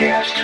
podcast.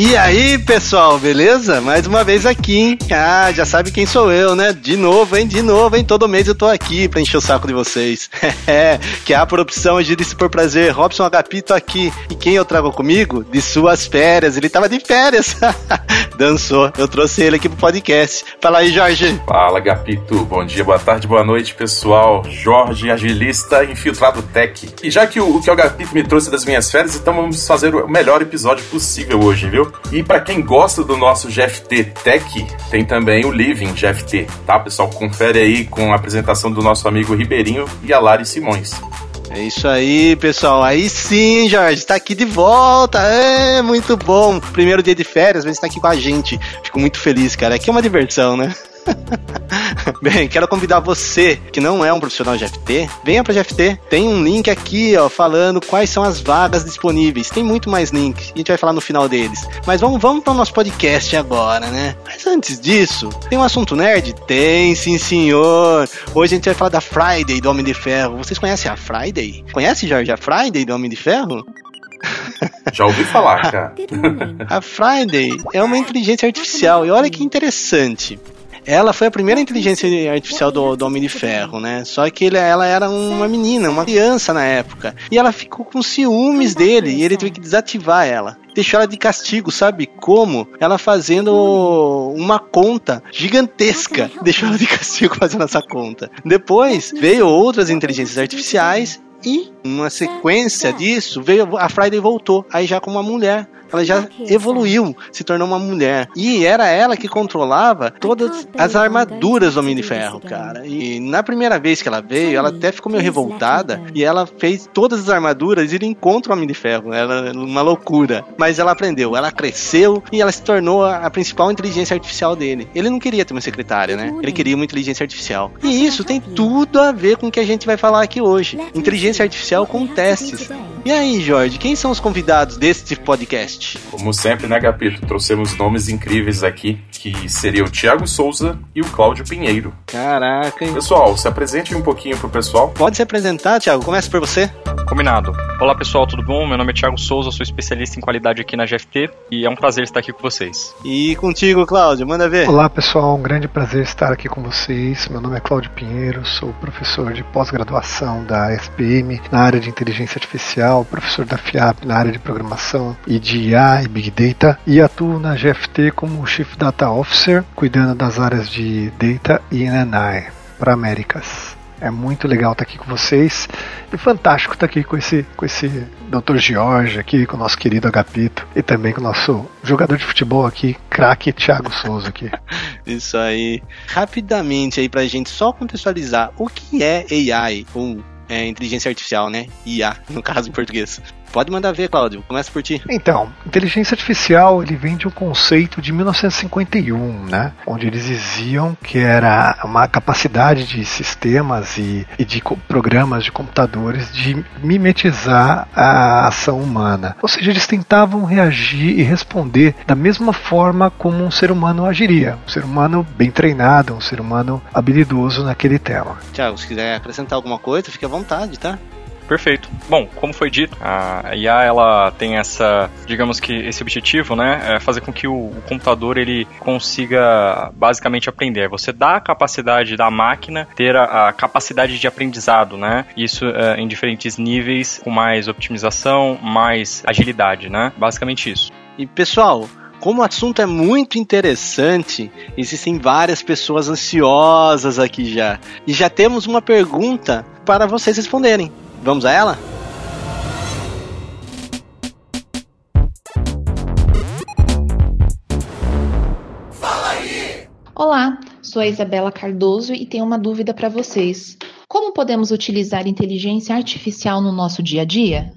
E aí, pessoal, beleza? Mais uma vez aqui, hein? Ah, já sabe quem sou eu, né? De novo, hein? De novo, hein? Todo mês eu tô aqui pra encher o saco de vocês. É, que há por opção, agir-se por prazer. Robson Agapito aqui. E quem eu trago comigo? De suas férias. Ele tava de férias. Dançou. Eu trouxe ele aqui pro podcast. Fala aí, Jorge. Fala, Agapito. Bom dia, boa tarde, boa noite, pessoal. Jorge, agilista, infiltrado tech. E já que o, que o Agapito me trouxe das minhas férias, então vamos fazer o melhor episódio possível hoje, viu? E para quem gosta do nosso GFT Tech, tem também o Living GFT, tá, pessoal? Confere aí com a apresentação do nosso amigo Ribeirinho e a Lari Simões. É isso aí, pessoal. Aí sim, Jorge, está aqui de volta. É muito bom. Primeiro dia de férias, mas está aqui com a gente. Fico muito feliz, cara. Aqui é uma diversão, né? Bem, quero convidar você que não é um profissional de FT, venha para GFT. Tem um link aqui, ó, falando quais são as vagas disponíveis. Tem muito mais links. A gente vai falar no final deles. Mas vamos, vamos para o nosso podcast agora, né? Mas antes disso, tem um assunto nerd? Tem, sim, senhor. Hoje a gente vai falar da Friday do Homem de Ferro. Vocês conhecem a Friday? Conhece, Jorge, a Friday do Homem de Ferro? Já ouvi falar, cara. a Friday é uma inteligência artificial. E olha que interessante ela foi a primeira inteligência artificial do, do Homem de Ferro, né? Só que ele, ela era uma menina, uma criança na época. E ela ficou com ciúmes dele e ele teve que desativar ela deixou ela de castigo, sabe como? Ela fazendo uma conta gigantesca. Deixou ela de castigo fazendo essa conta. Depois veio outras inteligências artificiais e uma sequência disso veio a Friday voltou aí já como uma mulher ela já evoluiu, se tornou uma mulher. E era ela que controlava todas as armaduras do Homem de Ferro, cara. E na primeira vez que ela veio, ela até ficou meio revoltada e ela fez todas as armaduras ir contra o Homem de Ferro. Era uma loucura. Mas ela aprendeu, ela cresceu e ela se tornou a principal inteligência artificial dele. Ele não queria ter uma secretária, né? Ele queria uma inteligência artificial. E isso tem tudo a ver com o que a gente vai falar aqui hoje. Inteligência artificial com testes. E aí, Jorge, quem são os convidados deste podcast? Podcast. Como sempre, né, Gapito? Trouxemos nomes incríveis aqui, que seriam o Thiago Souza e o Cláudio Pinheiro. Caraca, hein? Pessoal, se apresente um pouquinho pro pessoal. Pode se apresentar, Thiago. Começa por você. Combinado. Olá, pessoal, tudo bom? Meu nome é Thiago Souza, sou especialista em qualidade aqui na GFT e é um prazer estar aqui com vocês. E contigo, Cláudio, manda ver. Olá, pessoal, um grande prazer estar aqui com vocês. Meu nome é Cláudio Pinheiro, sou professor de pós-graduação da SPM na área de inteligência artificial, professor da FIAP na área de programação e de IA e Big Data e atuo na GFT como Chief Data Officer, cuidando das áreas de Data e NNI para Américas. É muito legal estar aqui com vocês e fantástico estar aqui com esse, com esse Dr. Jorge aqui, com o nosso querido Agapito e também com o nosso jogador de futebol aqui, craque Thiago Souza aqui. Isso aí. Rapidamente aí pra gente só contextualizar o que é AI ou é, inteligência artificial, né? IA, no caso em português. Pode mandar ver, Cláudio. Começa por ti. Então, inteligência artificial ele vem de um conceito de 1951, né? Onde eles diziam que era uma capacidade de sistemas e, e de programas de computadores de mimetizar a ação humana. Ou seja, eles tentavam reagir e responder da mesma forma como um ser humano agiria. Um ser humano bem treinado, um ser humano habilidoso naquele tema. Tiago, se quiser acrescentar alguma coisa, fique à vontade, tá? Perfeito. Bom, como foi dito, a IA ela tem essa, digamos que esse objetivo, né, é fazer com que o, o computador ele consiga basicamente aprender. Você dá a capacidade da máquina ter a, a capacidade de aprendizado, né? Isso é, em diferentes níveis, com mais optimização, mais agilidade, né? Basicamente isso. E pessoal, como o assunto é muito interessante, existem várias pessoas ansiosas aqui já. E já temos uma pergunta para vocês responderem. Vamos a ela? Olá, sou a Isabela Cardoso e tenho uma dúvida para vocês. Como podemos utilizar inteligência artificial no nosso dia a dia?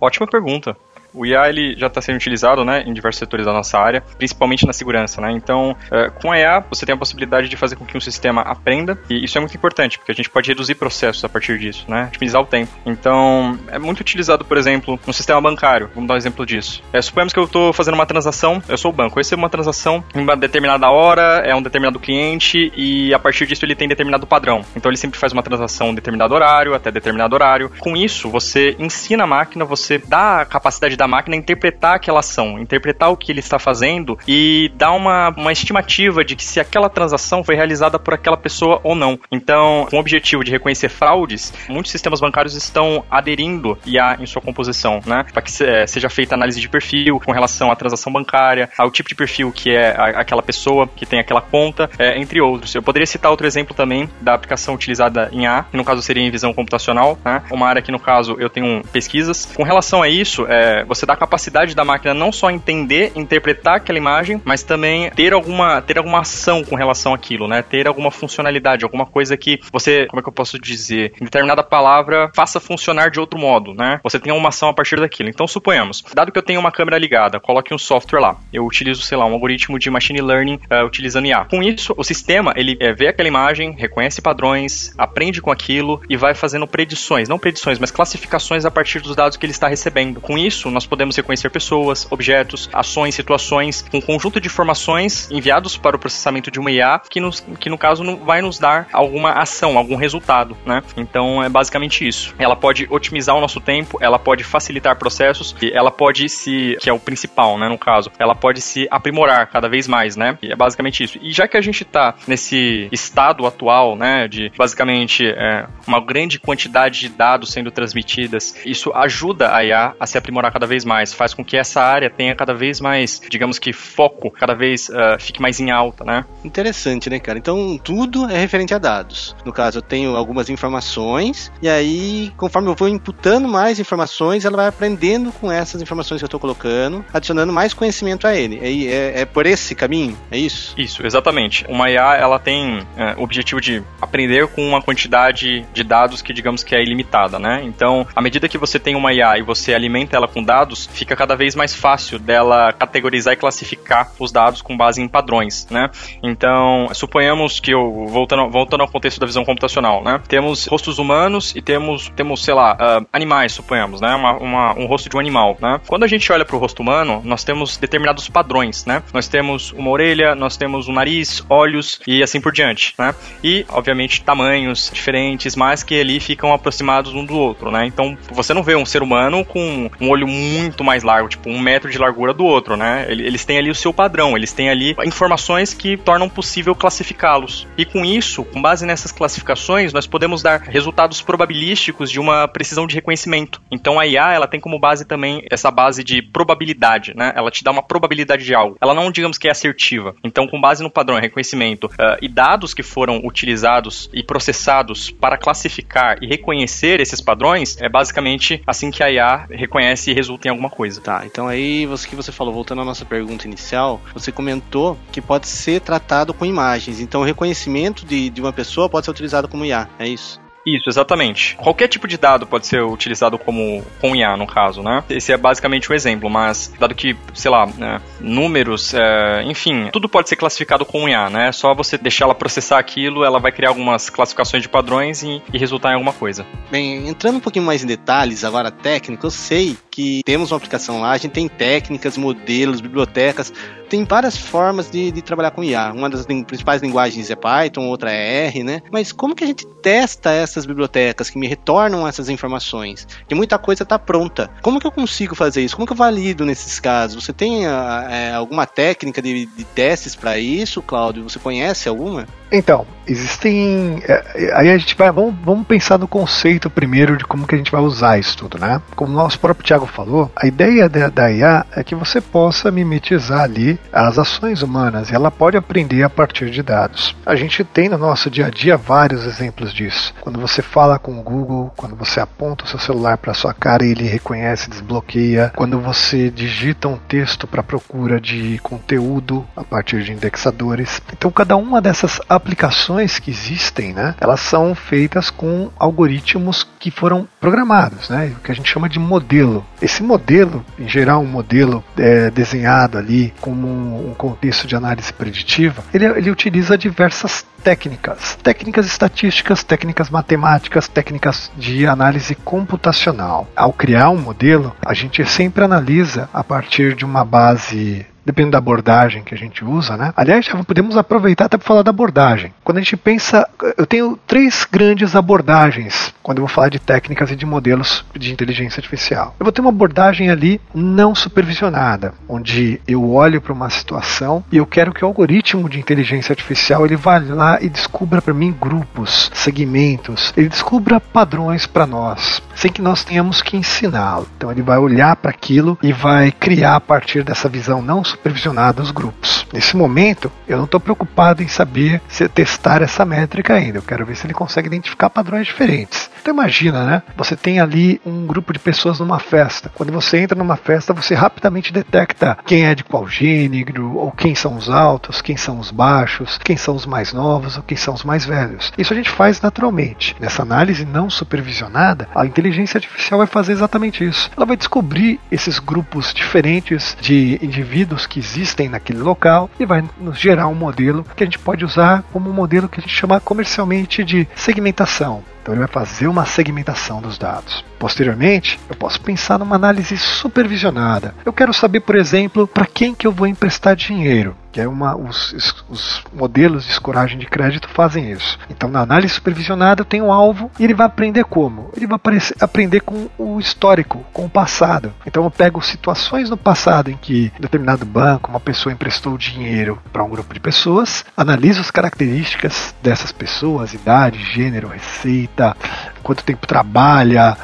Ótima pergunta. O IA ele já está sendo utilizado né, em diversos setores da nossa área, principalmente na segurança. Né? Então, uh, com a IA, você tem a possibilidade de fazer com que um sistema aprenda, e isso é muito importante, porque a gente pode reduzir processos a partir disso, né? otimizar o tempo. Então, é muito utilizado, por exemplo, no sistema bancário. Vamos dar um exemplo disso. É, suponhamos que eu estou fazendo uma transação, eu sou o banco, eu recebo uma transação em uma determinada hora, é um determinado cliente, e a partir disso ele tem determinado padrão. Então, ele sempre faz uma transação em determinado horário, até determinado horário. Com isso, você ensina a máquina, você dá a capacidade da máquina interpretar aquela ação, interpretar o que ele está fazendo e dar uma, uma estimativa de que se aquela transação foi realizada por aquela pessoa ou não. Então, com o objetivo de reconhecer fraudes, muitos sistemas bancários estão aderindo IA em sua composição, né? Para que é, seja feita análise de perfil com relação à transação bancária, ao tipo de perfil que é aquela pessoa que tem aquela conta, é, entre outros. Eu poderia citar outro exemplo também da aplicação utilizada em A, que no caso seria em visão computacional, né? Uma área que no caso eu tenho pesquisas. Com relação a isso, é, você dá a capacidade da máquina não só entender, interpretar aquela imagem, mas também ter alguma, ter alguma ação com relação àquilo, né? Ter alguma funcionalidade, alguma coisa que você, como é que eu posso dizer, em determinada palavra faça funcionar de outro modo, né? Você tem uma ação a partir daquilo. Então, suponhamos, dado que eu tenho uma câmera ligada, coloque um software lá. Eu utilizo, sei lá, um algoritmo de machine learning uh, utilizando IA. Com isso, o sistema, ele é, vê aquela imagem, reconhece padrões, aprende com aquilo e vai fazendo predições, não predições, mas classificações a partir dos dados que ele está recebendo. Com isso, nós podemos reconhecer pessoas, objetos, ações, situações, um conjunto de informações enviados para o processamento de uma IA que, nos, que no caso vai nos dar alguma ação, algum resultado, né? Então é basicamente isso. Ela pode otimizar o nosso tempo, ela pode facilitar processos e ela pode se, que é o principal, né, no caso, ela pode se aprimorar cada vez mais, né? E é basicamente isso. E já que a gente está nesse estado atual, né, de basicamente é, uma grande quantidade de dados sendo transmitidas, isso ajuda a IA a se aprimorar cada vez mais, faz com que essa área tenha cada vez mais, digamos que foco, cada vez uh, fique mais em alta, né? Interessante, né, cara? Então tudo é referente a dados. No caso, eu tenho algumas informações e aí, conforme eu vou imputando mais informações, ela vai aprendendo com essas informações que eu estou colocando, adicionando mais conhecimento a ele. É, é, é, por esse caminho? É isso? Isso, exatamente. Uma IA ela tem é, o objetivo de aprender com uma quantidade de dados que digamos que é ilimitada, né? Então, à medida que você tem uma IA e você alimenta ela com dados, fica cada vez mais fácil dela categorizar e classificar os dados com base em padrões, né? Então, suponhamos que eu voltando, voltando ao contexto da visão computacional, né? Temos rostos humanos e temos temos sei lá uh, animais, suponhamos, né? Uma, uma, um rosto de um animal, né? Quando a gente olha para o rosto humano, nós temos determinados padrões, né? Nós temos uma orelha, nós temos um nariz, olhos e assim por diante, né? E obviamente tamanhos diferentes, mas que ali ficam aproximados um do outro, né? Então você não vê um ser humano com um olho muito mais largo, tipo um metro de largura do outro, né? Eles têm ali o seu padrão, eles têm ali informações que tornam possível classificá-los. E com isso, com base nessas classificações, nós podemos dar resultados probabilísticos de uma precisão de reconhecimento. Então a IA, ela tem como base também essa base de probabilidade, né? Ela te dá uma probabilidade de algo. Ela não, digamos que é assertiva. Então, com base no padrão reconhecimento uh, e dados que foram utilizados e processados para classificar e reconhecer esses padrões, é basicamente assim que a IA reconhece resulta em alguma coisa. Tá, então aí você que você falou, voltando à nossa pergunta inicial, você comentou que pode ser tratado com imagens. Então o reconhecimento de, de uma pessoa pode ser utilizado como IA, é isso? Isso, exatamente. Qualquer tipo de dado pode ser utilizado como com IA, no caso, né? Esse é basicamente o exemplo, mas dado que, sei lá, né, números, é, enfim, tudo pode ser classificado com IA, né? É só você deixar ela processar aquilo, ela vai criar algumas classificações de padrões e, e resultar em alguma coisa. Bem, entrando um pouquinho mais em detalhes, agora técnico, eu sei que temos uma aplicação lá, a gente tem técnicas, modelos, bibliotecas, tem várias formas de, de trabalhar com IA. Uma das principais linguagens é Python, outra é R, né? Mas como que a gente testa essas bibliotecas que me retornam essas informações? Que muita coisa está pronta. Como que eu consigo fazer isso? Como que eu valido nesses casos? Você tem é, alguma técnica de, de testes para isso, Cláudio? Você conhece alguma? Então, existem. É, aí a gente vai. Vamos, vamos pensar no conceito primeiro de como que a gente vai usar isso tudo, né? Como o nosso próprio Tiago falou, a ideia da, da IA é que você possa mimetizar ali as ações humanas e ela pode aprender a partir de dados. A gente tem no nosso dia a dia vários exemplos disso. Quando você fala com o Google, quando você aponta o seu celular para sua cara e ele reconhece, desbloqueia. Quando você digita um texto para procura de conteúdo a partir de indexadores. Então, cada uma dessas aplicações que existem, né, elas são feitas com algoritmos que foram programados, né, o que a gente chama de modelo. Esse modelo, em geral, um modelo é, desenhado ali como um contexto de análise preditiva, ele, ele utiliza diversas técnicas, técnicas estatísticas, técnicas matemáticas, técnicas de análise computacional. Ao criar um modelo, a gente sempre analisa a partir de uma base dependendo da abordagem que a gente usa, né? Aliás, já podemos aproveitar até para falar da abordagem. Quando a gente pensa, eu tenho três grandes abordagens quando eu vou falar de técnicas e de modelos de inteligência artificial. Eu vou ter uma abordagem ali não supervisionada, onde eu olho para uma situação e eu quero que o algoritmo de inteligência artificial ele vá lá e descubra para mim grupos, segmentos, ele descubra padrões para nós, sem que nós tenhamos que ensiná-lo. Então ele vai olhar para aquilo e vai criar a partir dessa visão não supervisionada os grupos. Nesse momento, eu não estou preocupado em saber se testar essa métrica ainda. Eu quero ver se ele consegue identificar padrões diferentes. Então imagina, né? Você tem ali um grupo de pessoas numa festa. Quando você entra numa festa, você rapidamente detecta quem é de qual gênero, ou quem são os altos, quem são os baixos, quem são os mais novos, ou quem são os mais velhos. Isso a gente faz naturalmente. Nessa análise não supervisionada, a inteligência artificial vai fazer exatamente isso. Ela vai descobrir esses grupos diferentes de indivíduos que existem naquele local e vai nos gerar um modelo que a gente pode usar como um modelo que a gente chama comercialmente de segmentação. Então ele vai fazer uma segmentação dos dados. Posteriormente, eu posso pensar numa análise supervisionada. Eu quero saber, por exemplo, para quem que eu vou emprestar dinheiro que é uma os, os, modelos de escoragem de crédito fazem isso. Então, na análise supervisionada, eu tenho um alvo e ele vai aprender como? Ele vai aparecer, aprender com o histórico, com o passado. Então, eu pego situações no passado em que determinado banco uma pessoa emprestou dinheiro para um grupo de pessoas, analiso as características dessas pessoas, idade, gênero, receita, quanto tempo trabalha,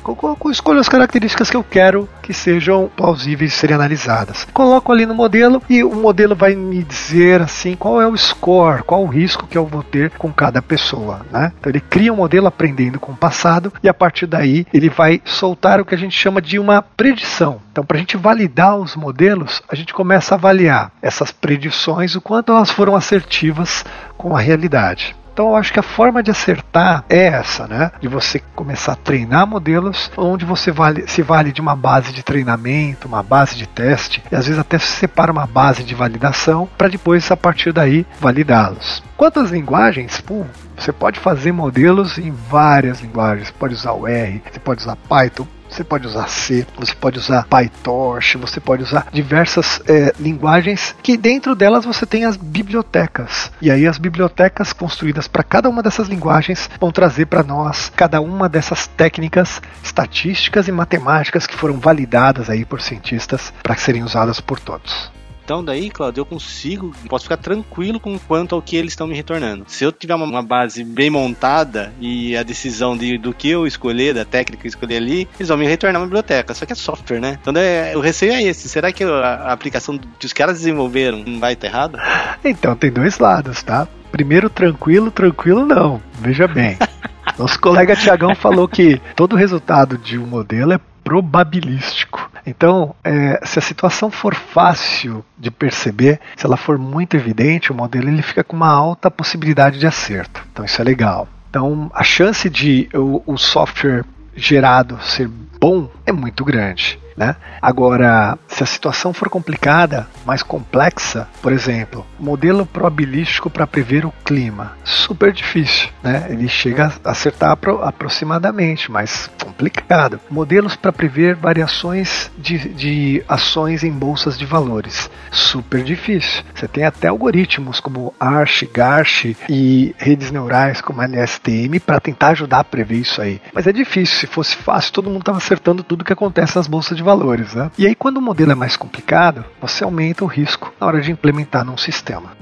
escolho as características que eu quero que sejam plausíveis de serem analisadas. Coloco ali no modelo e o modelo vai me dizer assim qual é o score, qual o risco que eu vou ter com cada pessoa, né? Então ele cria um modelo aprendendo com o passado e a partir daí ele vai soltar o que a gente chama de uma predição. Então para a gente validar os modelos, a gente começa a avaliar essas predições, o quanto elas foram assertivas com a realidade. Então eu acho que a forma de acertar é essa, né? De você começar a treinar modelos onde você vale, se vale de uma base de treinamento, uma base de teste, e às vezes até se separa uma base de validação para depois, a partir daí, validá-los. Quanto às linguagens, pô, você pode fazer modelos em várias linguagens. Você pode usar o R, você pode usar Python, você pode usar C, você pode usar PyTorch, você pode usar diversas é, linguagens que dentro delas você tem as bibliotecas. E aí as bibliotecas construídas para cada uma dessas linguagens vão trazer para nós cada uma dessas técnicas estatísticas e matemáticas que foram validadas aí por cientistas para serem usadas por todos. Então daí, Claudio, eu consigo, posso ficar tranquilo com quanto ao que eles estão me retornando. Se eu tiver uma, base bem montada e a decisão de, do que eu escolher, da técnica que eu escolher ali, eles vão me retornar uma biblioteca. Só que é software, né? Então é, o receio é esse. Será que a, a aplicação que os caras desenvolveram não vai estar errada? Então, tem dois lados, tá? Primeiro, tranquilo, tranquilo não. Veja bem. Nosso colega Tiagão falou que todo resultado de um modelo é probabilístico. Então, é, se a situação for fácil de perceber, se ela for muito evidente, o modelo ele fica com uma alta possibilidade de acerto. Então, isso é legal. Então, a chance de o, o software gerado ser bom é muito grande. Né? Agora, se a situação for complicada, mais complexa, por exemplo, modelo probabilístico para prever o clima, super difícil, né? Ele chega a acertar apro aproximadamente, mas complicado. Modelos para prever variações de, de ações em bolsas de valores, super difícil. Você tem até algoritmos como Arch, Garch e redes neurais como LSTM para tentar ajudar a prever isso aí. Mas é difícil. Se fosse fácil, todo mundo estava acertando tudo que acontece nas bolsas de valores. Né? E aí, quando o modelo é mais complicado, você aumenta o risco na hora de implementar num sistema.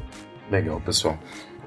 Legal, pessoal.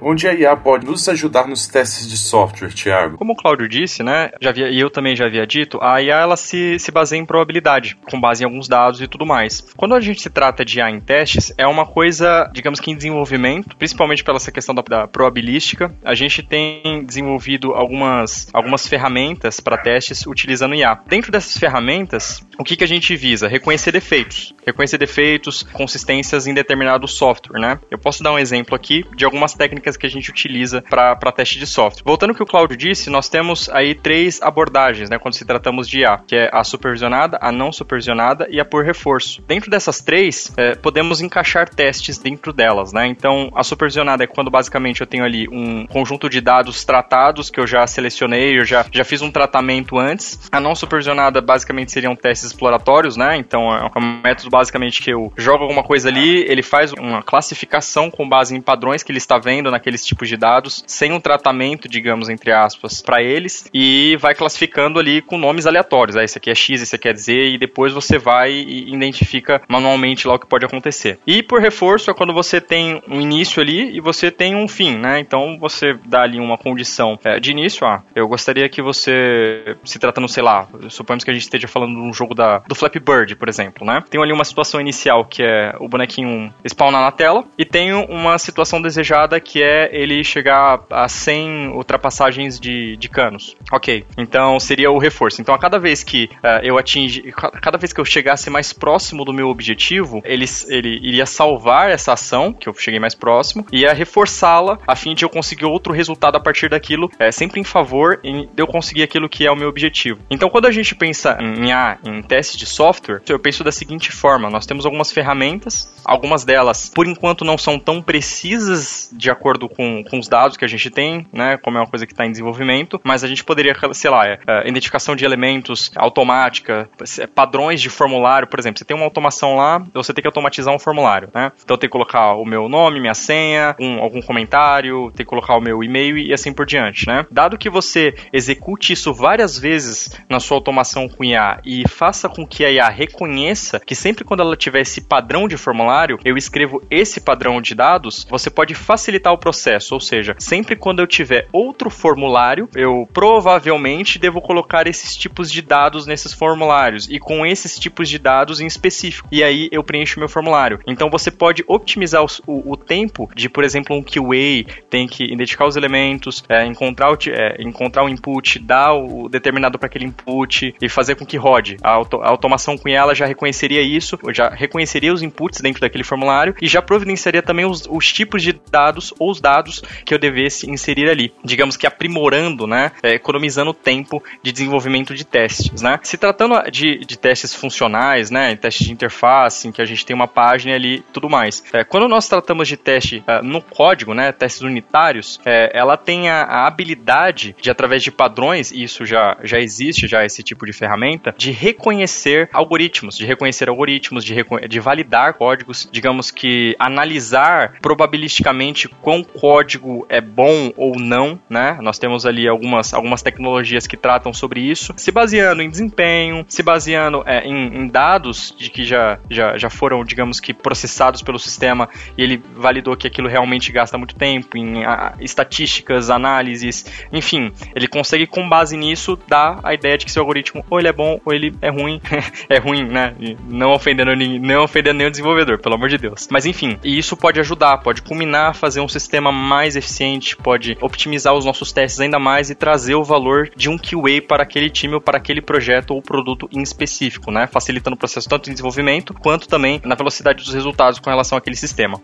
Onde a IA pode nos ajudar nos testes de software, Thiago? Como o Cláudio disse, né, já havia, e eu também já havia dito, a IA ela se, se baseia em probabilidade, com base em alguns dados e tudo mais. Quando a gente se trata de IA em testes, é uma coisa, digamos que em desenvolvimento, principalmente pela essa questão da, da probabilística. A gente tem desenvolvido algumas, algumas ferramentas para testes utilizando IA. Dentro dessas ferramentas, o que, que a gente visa? Reconhecer defeitos. Reconhecer defeitos, consistências em determinado software, né? Eu posso dar um exemplo aqui de algumas técnicas técnicas que a gente utiliza para teste de software. Voltando ao que o Cláudio disse, nós temos aí três abordagens, né, quando se tratamos de IA, que é a supervisionada, a não supervisionada e a por reforço. Dentro dessas três, é, podemos encaixar testes dentro delas, né? Então, a supervisionada é quando basicamente eu tenho ali um conjunto de dados tratados que eu já selecionei, eu já, já fiz um tratamento antes. A não supervisionada basicamente seriam testes exploratórios, né? Então, é um método basicamente que eu jogo alguma coisa ali, ele faz uma classificação com base em padrões que ele está vendo naqueles tipos de dados, sem um tratamento, digamos, entre aspas, para eles, e vai classificando ali com nomes aleatórios. Ah, esse aqui é X, esse aqui é Z, e depois você vai e identifica manualmente lá o que pode acontecer. E por reforço é quando você tem um início ali e você tem um fim, né? Então você dá ali uma condição é, de início, ah, eu gostaria que você, se tratando, sei lá, suponhamos que a gente esteja falando de um jogo da, do Flappy Bird, por exemplo, né? Tem ali uma situação inicial que é o bonequinho spawnar na tela e tem uma situação desejada que é ele chegar a 100 ultrapassagens de, de canos. Ok, então seria o reforço. Então a cada vez que uh, eu atinge, cada vez que eu chegasse mais próximo do meu objetivo, ele, ele iria salvar essa ação, que eu cheguei mais próximo, e ia reforçá-la a fim de eu conseguir outro resultado a partir daquilo, é, sempre em favor de eu conseguir aquilo que é o meu objetivo. Então quando a gente pensa em, A, em teste de software, eu penso da seguinte forma: nós temos algumas ferramentas, algumas delas, por enquanto, não são tão precisas de acordo com, com os dados que a gente tem, né? Como é uma coisa que está em desenvolvimento, mas a gente poderia, sei lá, é, é, identificação de elementos automática, padrões de formulário, por exemplo, você tem uma automação lá, você tem que automatizar um formulário, né? Então tem que colocar o meu nome, minha senha, um, algum comentário, tem que colocar o meu e-mail e assim por diante, né? Dado que você execute isso várias vezes na sua automação com IA e faça com que a IA reconheça que sempre quando ela tiver esse padrão de formulário, eu escrevo esse padrão de dados, você pode facilitar o processo, ou seja, sempre quando eu tiver outro formulário, eu provavelmente devo colocar esses tipos de dados nesses formulários e com esses tipos de dados em específico. E aí eu preencho meu formulário. Então você pode otimizar o, o, o tempo de, por exemplo, um QA tem que identificar os elementos, é, encontrar, o, é, encontrar o input, dar o determinado para aquele input e fazer com que rode. A, auto, a automação com ela já reconheceria isso, já reconheceria os inputs dentro daquele formulário e já providenciaria também os, os tipos de dados ou os dados que eu devesse inserir ali. Digamos que aprimorando, né? É, economizando tempo de desenvolvimento de testes, né? Se tratando de, de testes funcionais, né? Testes de interface, em que a gente tem uma página ali tudo mais. É, quando nós tratamos de teste uh, no código, né? Testes unitários, é, ela tem a, a, habilidade de, através de padrões, e isso já, já existe, já esse tipo de ferramenta, de reconhecer algoritmos, de reconhecer algoritmos, de, de validar códigos, digamos que analisar probabilisticamente quão código é bom ou não, né? Nós temos ali algumas, algumas tecnologias que tratam sobre isso, se baseando em desempenho, se baseando é, em, em, dados de que já, já, já foram, digamos que, processados pelo sistema e ele validou que aquilo realmente gasta muito tempo, em a, estatísticas, análises, enfim, ele consegue com base nisso dar a ideia de que seu algoritmo ou ele é bom ou ele é ruim, é ruim, né? Não ofendendo, não ofendendo nenhum desenvolvedor, pelo amor de Deus. Mas enfim, e isso pode ajudar, pode culminar a fazer um sistema mais eficiente, pode optimizar os nossos testes ainda mais e trazer o valor de um QA para aquele time ou para aquele projeto ou produto em específico, né? Facilitando o processo tanto de desenvolvimento quanto também na velocidade dos resultados com relação àquele sistema.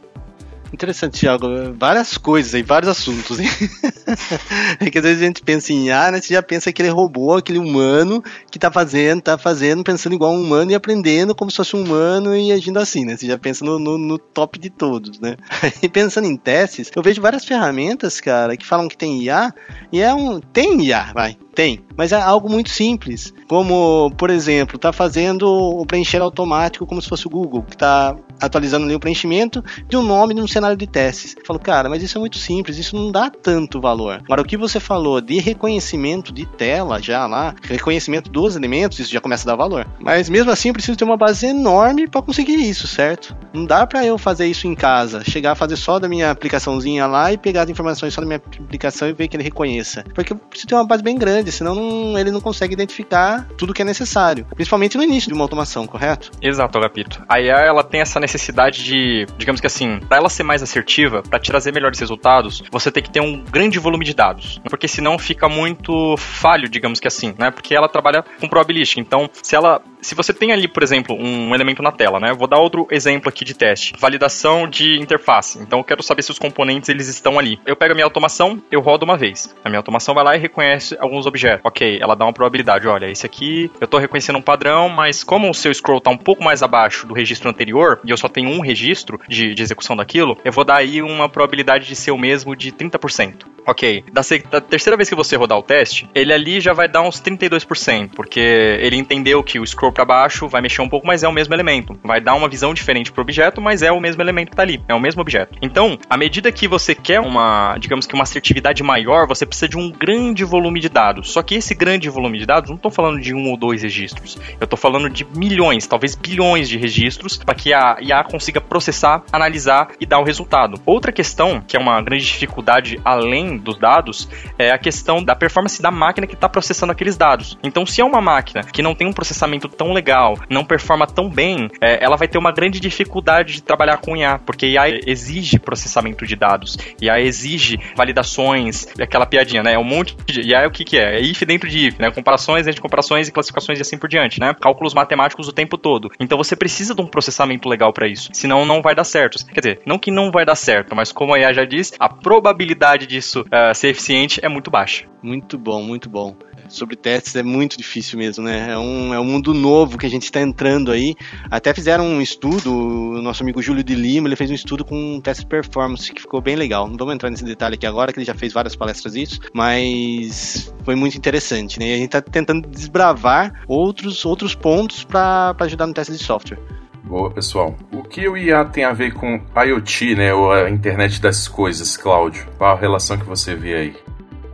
Interessante, Thiago. Várias coisas aí, vários assuntos. é que às vezes a gente pensa em IA, né? Você já pensa aquele robô, aquele humano que tá fazendo, tá fazendo, pensando igual um humano e aprendendo como se fosse um humano e agindo assim, né? Você já pensa no, no, no top de todos, né? E pensando em testes, eu vejo várias ferramentas, cara, que falam que tem IA e é um. Tem IA, vai. Tem, mas é algo muito simples, como, por exemplo, tá fazendo o preencher automático como se fosse o Google, que está atualizando ali o preenchimento de um nome num cenário de testes. Eu falo, cara, mas isso é muito simples, isso não dá tanto valor. Agora, o que você falou de reconhecimento de tela já lá, reconhecimento dos elementos, isso já começa a dar valor. Mas mesmo assim, eu preciso ter uma base enorme para conseguir isso, certo? Não dá para eu fazer isso em casa, chegar a fazer só da minha aplicaçãozinha lá e pegar as informações só da minha aplicação e ver que ele reconheça. Porque eu preciso ter uma base bem grande grande, senão não, ele não consegue identificar tudo que é necessário. Principalmente no início de uma automação, correto? Exato, Agapito. A IA ela tem essa necessidade de, digamos que assim, para ela ser mais assertiva, para trazer melhores resultados, você tem que ter um grande volume de dados, porque senão fica muito falho, digamos que assim, né? Porque ela trabalha com probabilística. Então, se ela se você tem ali, por exemplo, um elemento na tela, né? Vou dar outro exemplo aqui de teste. Validação de interface. Então eu quero saber se os componentes eles estão ali. Eu pego a minha automação, eu rodo uma vez. A minha automação vai lá e reconhece alguns objetos. Ok, ela dá uma probabilidade. Olha, esse aqui eu estou reconhecendo um padrão, mas como o seu scroll está um pouco mais abaixo do registro anterior e eu só tenho um registro de, de execução daquilo, eu vou dar aí uma probabilidade de ser o mesmo de 30%. Ok, da, da terceira vez que você rodar o teste, ele ali já vai dar uns 32%, porque ele entendeu que o scroll para baixo vai mexer um pouco, mas é o mesmo elemento. Vai dar uma visão diferente pro objeto, mas é o mesmo elemento que tá ali, é o mesmo objeto. Então, à medida que você quer uma, digamos que uma assertividade maior, você precisa de um grande volume de dados. Só que esse grande volume de dados, não estou falando de um ou dois registros, eu estou falando de milhões, talvez bilhões de registros, para que a IA consiga processar, analisar e dar o um resultado. Outra questão, que é uma grande dificuldade além dos dados, é a questão da performance da máquina que está processando aqueles dados. Então, se é uma máquina que não tem um processamento tão legal, não performa tão bem, é, ela vai ter uma grande dificuldade de trabalhar com IA, porque IA exige processamento de dados, IA exige validações, aquela piadinha, né? É um monte de IA é o que, que é? É if dentro de if, né? Comparações entre comparações e classificações e assim por diante, né? Cálculos matemáticos o tempo todo. Então você precisa de um processamento legal para isso, senão não vai dar certo. Quer dizer, não que não vai dar certo, mas como a IA já diz, a probabilidade disso uh, ser eficiente é muito baixa. Muito bom, muito bom sobre testes é muito difícil mesmo, né? É um, é um mundo novo que a gente está entrando aí. Até fizeram um estudo, o nosso amigo Júlio de Lima, ele fez um estudo com um teste performance que ficou bem legal. Não vamos entrar nesse detalhe aqui agora, que ele já fez várias palestras disso, mas foi muito interessante, né? E a gente está tentando desbravar outros, outros pontos para ajudar no teste de software. Boa, pessoal. O que o IA tem a ver com IoT, né, ou a internet das coisas, Cláudio? Qual a relação que você vê aí?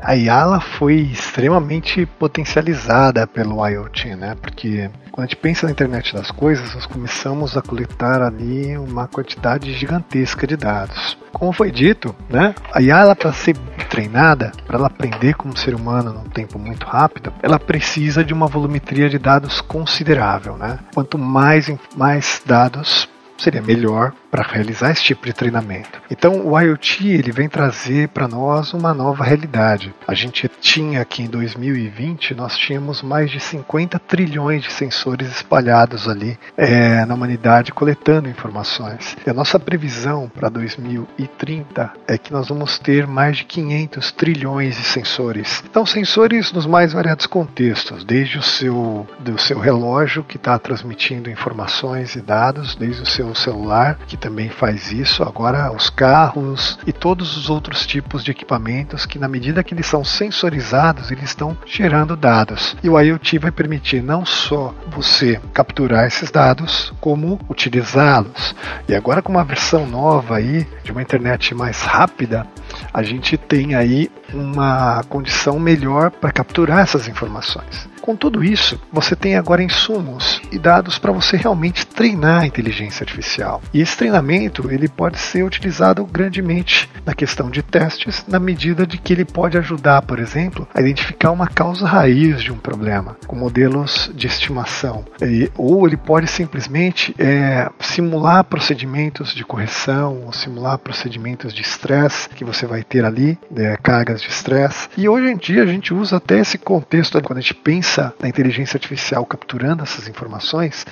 A Yala foi extremamente potencializada pelo IoT, né? Porque quando a gente pensa na internet das coisas, nós começamos a coletar ali uma quantidade gigantesca de dados. Como foi dito, né? A Yala para ser treinada, para ela aprender como ser humano num tempo muito rápido, ela precisa de uma volumetria de dados considerável, né? Quanto mais mais dados seria melhor para realizar esse tipo de treinamento. Então o IoT ele vem trazer para nós uma nova realidade. A gente tinha aqui em 2020 nós tínhamos mais de 50 trilhões de sensores espalhados ali é, na humanidade coletando informações. E a nossa previsão para 2030 é que nós vamos ter mais de 500 trilhões de sensores. Então sensores nos mais variados contextos, desde o seu do seu relógio que está transmitindo informações e dados, desde o seu celular que também faz isso, agora os carros e todos os outros tipos de equipamentos que, na medida que eles são sensorizados, eles estão gerando dados. E o IoT vai permitir não só você capturar esses dados, como utilizá-los. E agora com uma versão nova aí, de uma internet mais rápida, a gente tem aí uma condição melhor para capturar essas informações. Com tudo isso, você tem agora insumos e dados para você realmente treinar a inteligência artificial. E esse treinamento ele pode ser utilizado grandemente na questão de testes, na medida de que ele pode ajudar, por exemplo, a identificar uma causa raiz de um problema, com modelos de estimação. E, ou ele pode simplesmente é, simular procedimentos de correção, ou simular procedimentos de estresse que você vai ter ali, é, cargas de estresse. E hoje em dia a gente usa até esse contexto quando a gente pensa na inteligência artificial capturando essas informações,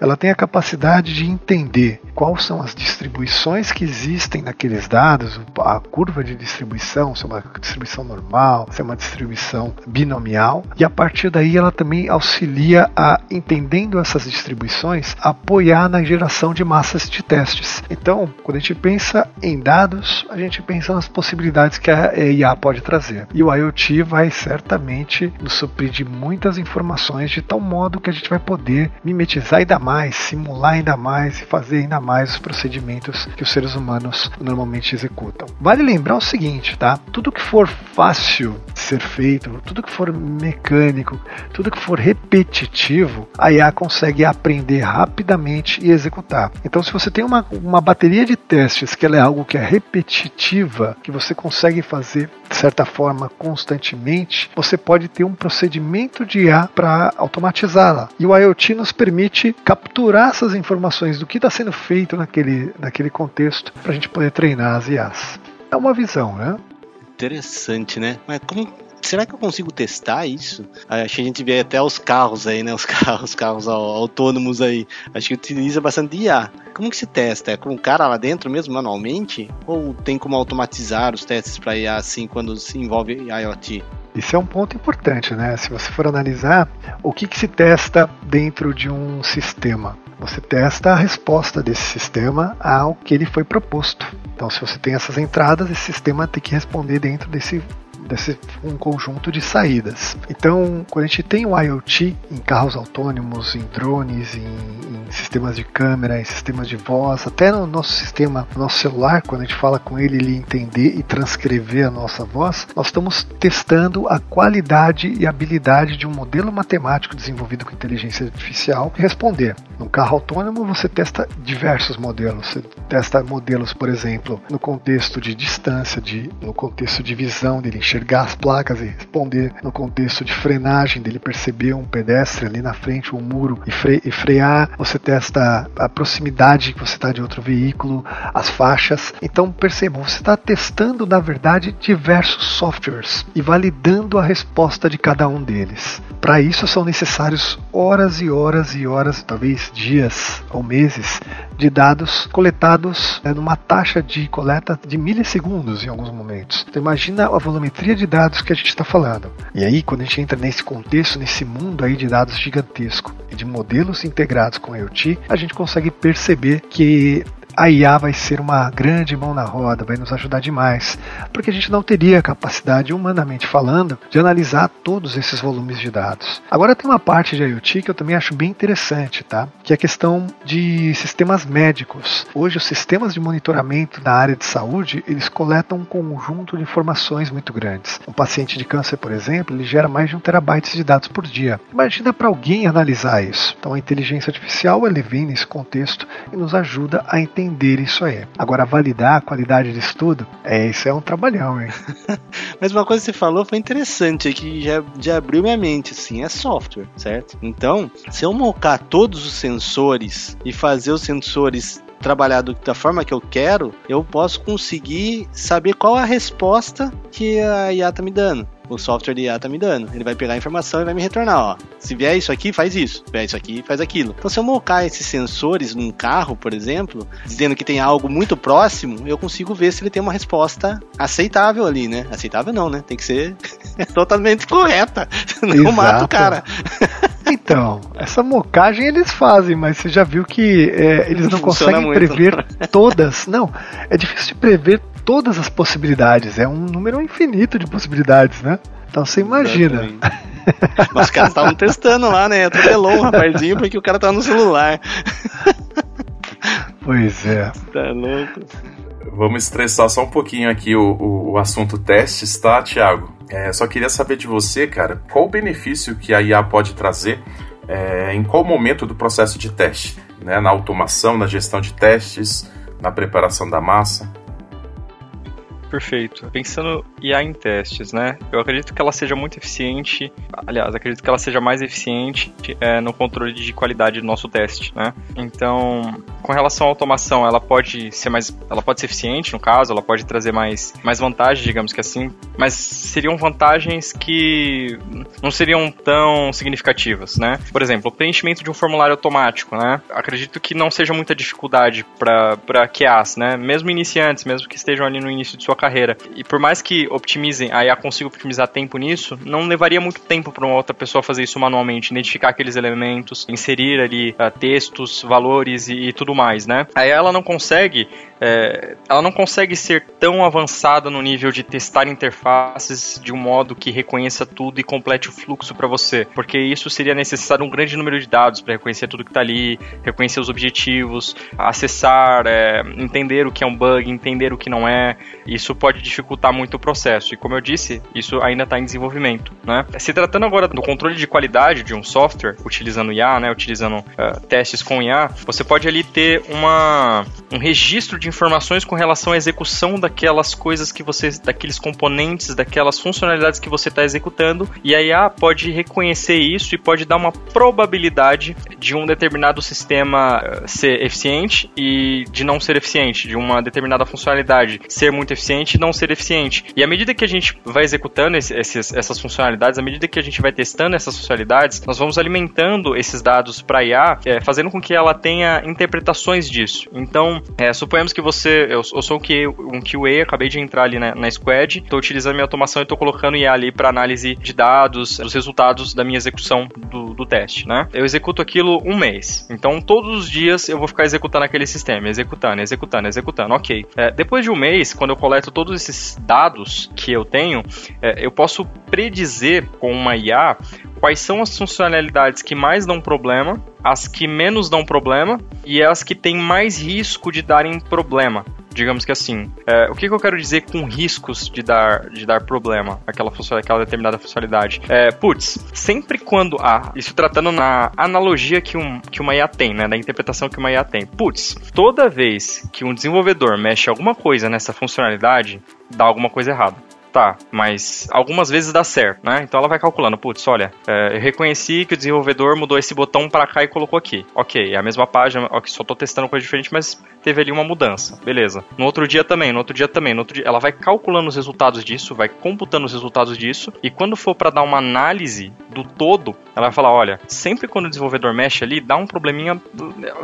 ela tem a capacidade de entender quais são as distribuições que existem naqueles dados, a curva de distribuição, se é uma distribuição normal, se é uma distribuição binomial, e a partir daí ela também auxilia a, entendendo essas distribuições, apoiar na geração de massas de testes. Então, quando a gente pensa em dados, a gente pensa nas possibilidades que a IA pode trazer. E o IoT vai certamente nos suprir de muitas muitas informações de tal modo que a gente vai poder mimetizar ainda mais, simular ainda mais e fazer ainda mais os procedimentos que os seres humanos normalmente executam. Vale lembrar o seguinte, tá? Tudo que for fácil de ser feito, tudo que for mecânico, tudo que for repetitivo, a IA consegue aprender rapidamente e executar. Então, se você tem uma, uma bateria de testes que ela é algo que é repetitiva, que você consegue fazer de certa forma constantemente, você pode ter um procedimento de IA para automatizá-la. E o IoT nos permite capturar essas informações do que está sendo feito naquele, naquele contexto para a gente poder treinar as IAs. É uma visão, né? Interessante, né? Mas como será que eu consigo testar isso? Acho que a gente vê até os carros aí, né? Os carros, carros autônomos aí. Acho que utiliza bastante IA. Como que se testa? É com o cara lá dentro mesmo, manualmente? Ou tem como automatizar os testes para IA assim quando se envolve IoT? Isso é um ponto importante, né? Se você for analisar, o que, que se testa dentro de um sistema? Você testa a resposta desse sistema ao que ele foi proposto. Então, se você tem essas entradas, esse sistema tem que responder dentro desse desse um conjunto de saídas. Então, quando a gente tem o IoT em carros autônomos, em drones, em, em, sistemas de câmera, em sistemas de voz, até no nosso sistema, no nosso celular, quando a gente fala com ele, ele entender e transcrever a nossa voz, nós estamos testando a qualidade e habilidade de um modelo matemático desenvolvido com inteligência artificial responder. No carro autônomo, você testa diversos modelos. Você testa modelos, por exemplo, no contexto de distância, de, no contexto de visão dele enxergar enxergar as placas e responder no contexto de frenagem, dele perceber um pedestre ali na frente, um muro e, fre e frear. Você testa a proximidade que você está de outro veículo, as faixas. Então percebam, você está testando na verdade diversos softwares e validando a resposta de cada um deles. Para isso são necessários horas e horas e horas, talvez dias ou meses, de dados coletados né, numa taxa de coleta de milissegundos em alguns momentos. Então imagina a volumetria de dados que a gente está falando. E aí, quando a gente entra nesse contexto, nesse mundo aí de dados gigantesco e de modelos integrados com IoT, a gente consegue perceber que a IA vai ser uma grande mão na roda, vai nos ajudar demais, porque a gente não teria capacidade, humanamente falando, de analisar todos esses volumes de dados. Agora tem uma parte de IoT que eu também acho bem interessante, tá? Que é a questão de sistemas médicos. Hoje os sistemas de monitoramento na área de saúde, eles coletam um conjunto de informações muito grandes. Um paciente de câncer, por exemplo, ele gera mais de um terabyte de dados por dia. Imagina para alguém analisar isso. Então a inteligência artificial, ela vem nesse contexto e nos ajuda a entender entender isso aí. Agora, validar a qualidade de estudo, é, isso é um trabalhão, hein? Mas uma coisa que você falou foi interessante, que já, já abriu minha mente, assim, é software, certo? Então, se eu mocar todos os sensores e fazer os sensores trabalhar da forma que eu quero, eu posso conseguir saber qual a resposta que a IA tá me dando o software de IA tá me dando. Ele vai pegar a informação e vai me retornar, ó. Se vier isso aqui, faz isso. Se vier isso aqui, faz aquilo. Então, se eu mocar esses sensores num carro, por exemplo, dizendo que tem algo muito próximo, eu consigo ver se ele tem uma resposta aceitável ali, né? Aceitável não, né? Tem que ser totalmente correta. Não Exato. mata o cara. Então, essa mocagem eles fazem, mas você já viu que é, eles não Funciona conseguem muito. prever todas. Não, é difícil de prever todas as possibilidades. É um número infinito de possibilidades, né? Então você imagina. Mas os caras estavam testando lá, né? Atropelou um rapazinho porque o cara tava no celular. Pois é. Tá louco. Vamos estressar só um pouquinho aqui o, o, o assunto testes, tá, Thiago? É, só queria saber de você, cara, qual o benefício que a IA pode trazer é, em qual momento do processo de teste? Né? Na automação, na gestão de testes, na preparação da massa? Perfeito. Pensando IA em testes, né? Eu acredito que ela seja muito eficiente. Aliás, acredito que ela seja mais eficiente é, no controle de qualidade do nosso teste, né? Então, com relação à automação, ela pode ser mais, ela pode ser eficiente no caso, ela pode trazer mais, mais vantagens, digamos que assim, mas seriam vantagens que não seriam tão significativas, né? Por exemplo, o preenchimento de um formulário automático, né? Acredito que não seja muita dificuldade para QAs, né? Mesmo iniciantes, mesmo que estejam ali no início de sua carreira. E por mais que optimizem, a IA consiga otimizar tempo nisso, não levaria muito tempo para uma outra pessoa fazer isso manualmente, identificar aqueles elementos, inserir ali uh, textos, valores e, e, tudo mais, né? Aí ela não consegue é, ela não consegue ser tão avançada no nível de testar interfaces de um modo que reconheça tudo e complete o fluxo para você, porque isso seria necessário um grande número de dados para reconhecer tudo que está ali, reconhecer os objetivos, acessar, é, entender o que é um bug, entender o que não é. Isso pode dificultar muito o processo. E como eu disse, isso ainda está em desenvolvimento. Né? Se tratando agora do controle de qualidade de um software, utilizando IA, né, utilizando uh, testes com IA, você pode ali ter uma, um registro de de informações com relação à execução daquelas coisas que você, daqueles componentes, daquelas funcionalidades que você está executando, e a IA pode reconhecer isso e pode dar uma probabilidade de um determinado sistema eh, ser eficiente e de não ser eficiente, de uma determinada funcionalidade ser muito eficiente e não ser eficiente. E à medida que a gente vai executando esses, essas funcionalidades, à medida que a gente vai testando essas funcionalidades, nós vamos alimentando esses dados para a IA, é, fazendo com que ela tenha interpretações disso. Então, é, suponhamos que você, eu, eu sou um QA, um QA, acabei de entrar ali na, na Squad, estou utilizando minha automação e estou colocando IA ali para análise de dados, os resultados da minha execução do, do teste, né? Eu executo aquilo um mês. Então, todos os dias eu vou ficar executando aquele sistema, executando, executando, executando. Ok. É, depois de um mês, quando eu coleto todos esses dados que eu tenho, é, eu posso predizer com uma IA quais são as funcionalidades que mais dão problema, as que menos dão problema e as que têm mais risco de darem problema digamos que assim. É, o que, que, eu quero dizer com riscos de dar, de dar problema aquela, aquela determinada funcionalidade? É, putz, sempre quando. Ah, isso tratando na analogia que, um, que uma IA tem, né? Da interpretação que uma IA tem. Putz, toda vez que um desenvolvedor mexe alguma coisa nessa funcionalidade, dá alguma coisa errada tá, mas algumas vezes dá certo, né? Então ela vai calculando, putz, olha, é, eu reconheci que o desenvolvedor mudou esse botão para cá e colocou aqui. Ok, é a mesma página, ok, só tô testando coisa diferente, mas teve ali uma mudança, beleza. No outro dia também, no outro dia também, no outro dia, ela vai calculando os resultados disso, vai computando os resultados disso, e quando for para dar uma análise do todo, ela vai falar, olha, sempre quando o desenvolvedor mexe ali, dá um probleminha,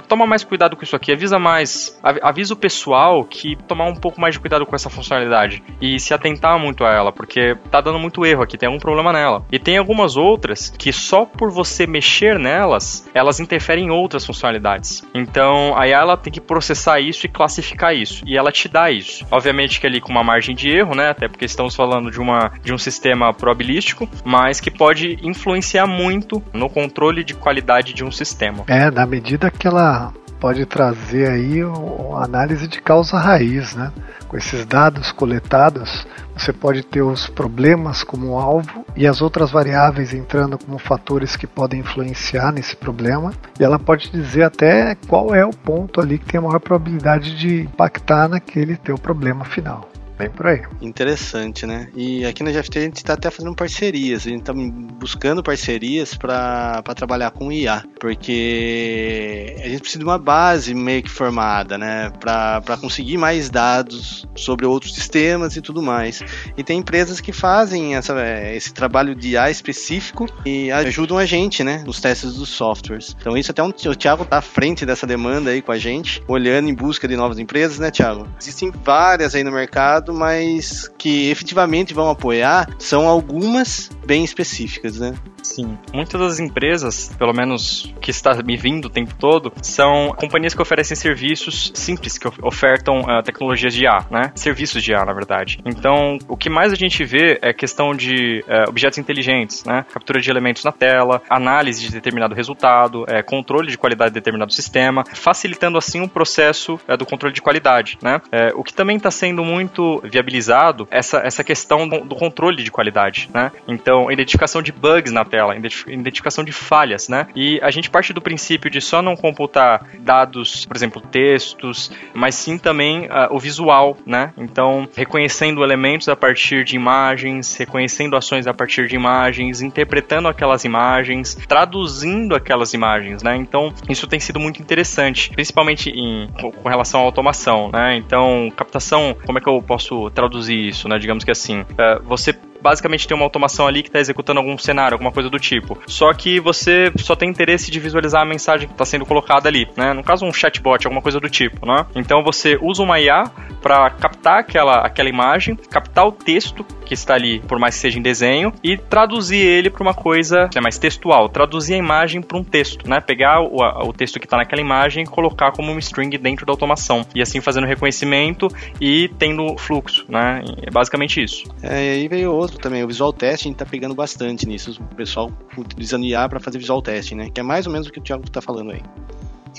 toma mais cuidado com isso aqui, avisa mais, avisa o pessoal que tomar um pouco mais de cuidado com essa funcionalidade e se atentar muito a ela, porque tá dando muito erro aqui, tem algum problema nela. E tem algumas outras que só por você mexer nelas, elas interferem em outras funcionalidades. Então, aí ela tem que processar isso e classificar isso, e ela te dá isso. Obviamente que ali com uma margem de erro, né, até porque estamos falando de, uma, de um sistema probabilístico, mas que pode influenciar muito no controle de qualidade de um sistema. É, na medida que ela pode trazer aí a análise de causa raiz, né? Com esses dados coletados, você pode ter os problemas como alvo e as outras variáveis entrando como fatores que podem influenciar nesse problema. E ela pode dizer até qual é o ponto ali que tem a maior probabilidade de impactar naquele teu problema final. Bem por aí. Interessante, né? E aqui na GFT a gente está até fazendo parcerias, a gente está buscando parcerias para trabalhar com IA, porque a gente precisa de uma base meio que formada, né? Para conseguir mais dados sobre outros sistemas e tudo mais. E tem empresas que fazem essa, esse trabalho de IA específico e ajudam a gente, né? Nos testes dos softwares. Então isso até um, o Thiago está à frente dessa demanda aí com a gente, olhando em busca de novas empresas, né, Thiago? Existem várias aí no mercado mas que efetivamente vão apoiar são algumas bem específicas, né? Sim. Muitas das empresas, pelo menos que está me vindo o tempo todo, são companhias que oferecem serviços simples, que ofertam uh, tecnologias de IA, né? Serviços de IA, na verdade. Então, o que mais a gente vê é questão de uh, objetos inteligentes, né? Captura de elementos na tela, análise de determinado resultado, uh, controle de qualidade de determinado sistema, facilitando assim o processo do controle de qualidade, né? o que também está sendo muito viabilizado essa, essa questão do, do controle de qualidade, né? Então, identificação de bugs na tela, identificação de falhas, né? E a gente parte do princípio de só não computar dados, por exemplo, textos, mas sim também uh, o visual, né? Então, reconhecendo elementos a partir de imagens, reconhecendo ações a partir de imagens, interpretando aquelas imagens, traduzindo aquelas imagens, né? Então, isso tem sido muito interessante, principalmente em, com relação à automação, né? Então, captação, como é que eu posso traduzir isso, né? Digamos que assim, uh, você basicamente tem uma automação ali que está executando algum cenário, alguma coisa do tipo. Só que você só tem interesse de visualizar a mensagem que está sendo colocada ali, né? No caso, um chatbot, alguma coisa do tipo, né? Então você usa uma IA para captar aquela, aquela imagem, captar o texto que está ali, por mais que seja em desenho, e traduzir ele para uma coisa é mais textual, traduzir a imagem para um texto, né? Pegar o, o texto que está naquela imagem e colocar como um string dentro da automação, e assim fazendo reconhecimento e tendo fluxo, né? É basicamente isso. É, e aí veio outro também, o visual testing está pegando bastante nisso, o pessoal utilizando IA para fazer visual testing, né? Que é mais ou menos o que o Thiago está falando aí.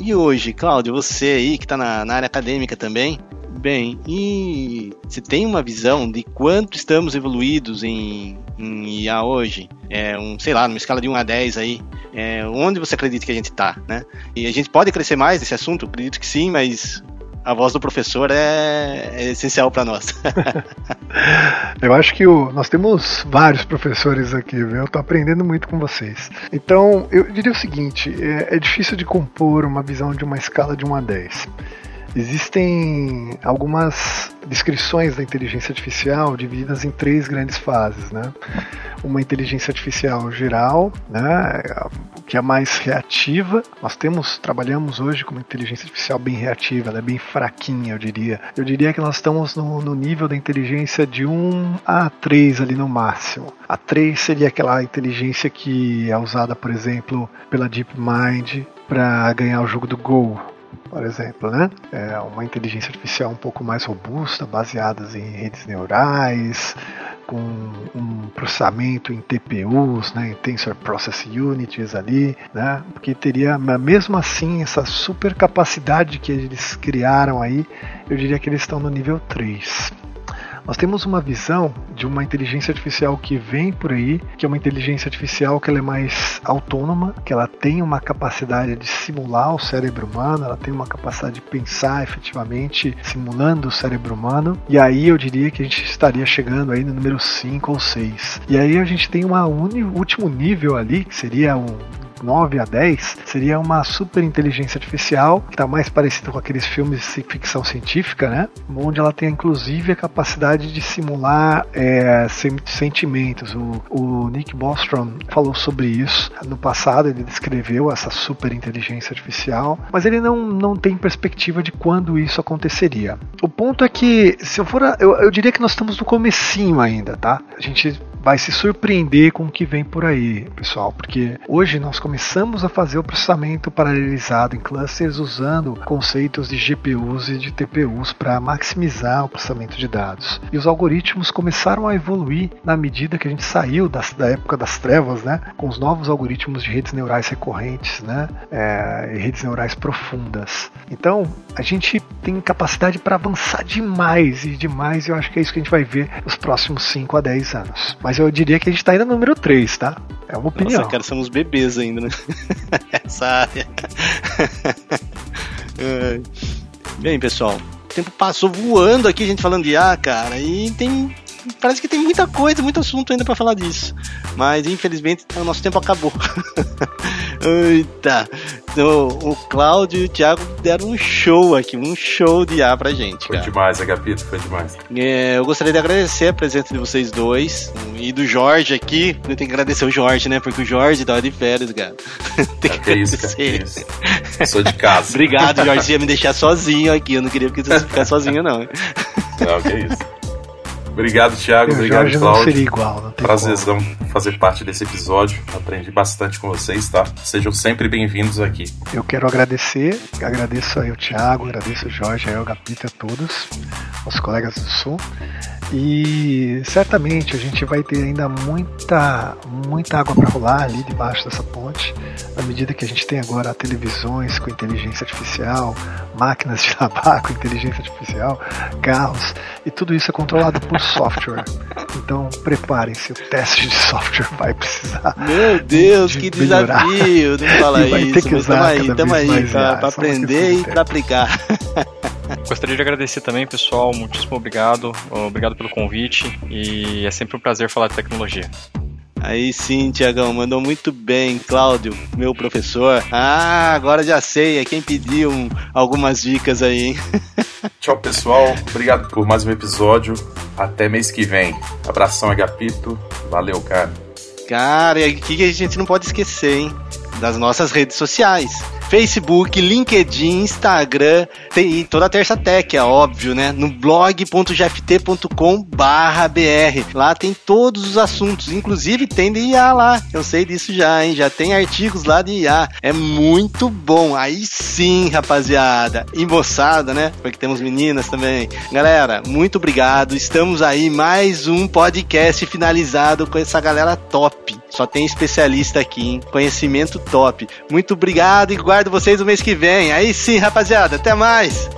E hoje, Cláudio, você aí que está na, na área acadêmica também, bem, e você tem uma visão de quanto estamos evoluídos em, em IA hoje? É um, sei lá, numa escala de 1 a 10 aí, é, onde você acredita que a gente está, né? E a gente pode crescer mais nesse assunto? acredito que sim, mas a voz do professor é, é essencial para nós. eu acho que o, nós temos vários professores aqui, viu? Eu tô aprendendo muito com vocês. Então, eu diria o seguinte: é, é difícil de compor uma visão de uma escala de 1 a 10. Existem algumas descrições da inteligência artificial divididas em três grandes fases, né? Uma inteligência artificial geral, né, que é mais reativa. Nós temos, trabalhamos hoje com uma inteligência artificial bem reativa, ela é bem fraquinha, eu diria. Eu diria que nós estamos no, no nível da inteligência de 1 a 3 ali no máximo. A 3 seria aquela inteligência que é usada, por exemplo, pela DeepMind para ganhar o jogo do Go, por exemplo, né? É uma inteligência artificial um pouco mais robusta, baseadas em redes neurais, com um processamento em TPUs, né, em Tensor Process Units ali, né, porque teria, mesmo assim, essa super capacidade que eles criaram aí, eu diria que eles estão no nível 3. Nós temos uma visão de uma inteligência artificial que vem por aí, que é uma inteligência artificial que ela é mais autônoma, que ela tem uma capacidade de simular o cérebro humano, ela tem uma capacidade de pensar efetivamente simulando o cérebro humano. E aí eu diria que a gente estaria chegando aí no número 5 ou 6. E aí a gente tem um último nível ali, que seria um 9 a 10 seria uma super inteligência artificial, que está mais parecido com aqueles filmes de ficção científica, né? Onde ela tem inclusive a capacidade de simular é, sentimentos. O, o Nick Bostrom falou sobre isso no passado, ele descreveu essa super inteligência artificial, mas ele não, não tem perspectiva de quando isso aconteceria. O ponto é que, se eu for, eu, eu diria que nós estamos no comecinho ainda, tá? A gente vai se surpreender com o que vem por aí, pessoal, porque hoje nós começamos a fazer o processamento paralelizado em clusters usando conceitos de GPUs e de TPUs para maximizar o processamento de dados. E os algoritmos começaram a evoluir na medida que a gente saiu das, da época das trevas, né, com os novos algoritmos de redes neurais recorrentes, né, é, e redes neurais profundas. Então, a gente tem capacidade para avançar demais e demais, e eu acho que é isso que a gente vai ver nos próximos 5 a 10 anos. Mas eu diria que a gente está ainda no número 3, tá? É uma opinião. Nossa, cara, somos bebês ainda, né? Essa área. Bem, pessoal, o tempo passou voando aqui, a gente falando de A, cara, e tem parece que tem muita coisa, muito assunto ainda para falar disso. Mas infelizmente o nosso tempo acabou. Eita. O, o Cláudio e o Thiago deram um show aqui, um show de ar pra gente. Foi cara. demais, Agapito, foi demais. É, eu gostaria de agradecer a presença de vocês dois e do Jorge aqui. Eu tenho que agradecer o Jorge, né? Porque o Jorge tava de férias, cara. Tem que, é, que isso, cara, que isso. Sou de casa. Obrigado, Jorge. Você ia me deixar sozinho aqui. Eu não queria que você ficar sozinho, não. Não, que isso. Obrigado, Thiago. Obrigado, Jorge Cláudio. Não seria igual, não Prazerzão fazer parte desse episódio. Aprendi bastante com vocês, tá? Sejam sempre bem-vindos aqui. Eu quero agradecer, agradeço aí o Thiago, agradeço o Jorge, aí o Gapita, a todos, os colegas do Sul. E certamente a gente vai ter ainda muita, muita água para rolar ali debaixo dessa ponte, à medida que a gente tem agora televisões com inteligência artificial, máquinas de lavar com inteligência artificial, carros, e tudo isso é controlado por software. Então preparem-se, o teste de software vai precisar. Meu Deus, de que melhorar. desafio! Não fala isso, mas tamo aí, tamo aí, pra, pra aprender e pra aplicar. Gostaria de agradecer também, pessoal. Muitíssimo obrigado. Obrigado pelo convite. E é sempre um prazer falar de tecnologia. Aí sim, Tiagão, mandou muito bem, Cláudio, meu professor. Ah, agora já sei, é quem pediu um, algumas dicas aí, hein? Tchau, pessoal. Obrigado por mais um episódio. Até mês que vem. Abração, Agapito. Valeu, cara. Cara, e aqui a gente não pode esquecer, hein? Das nossas redes sociais. Facebook, LinkedIn, Instagram e toda a Terça Tech, é óbvio, né? No blog.gft.com br. Lá tem todos os assuntos, inclusive tem de IA lá. Eu sei disso já, hein? Já tem artigos lá de IA. É muito bom. Aí sim, rapaziada. E moçada, né? Porque temos meninas também. Galera, muito obrigado. Estamos aí mais um podcast finalizado com essa galera top. Só tem especialista aqui, hein? Conhecimento top. Muito obrigado e guardo vocês o mês que vem. Aí sim, rapaziada. Até mais.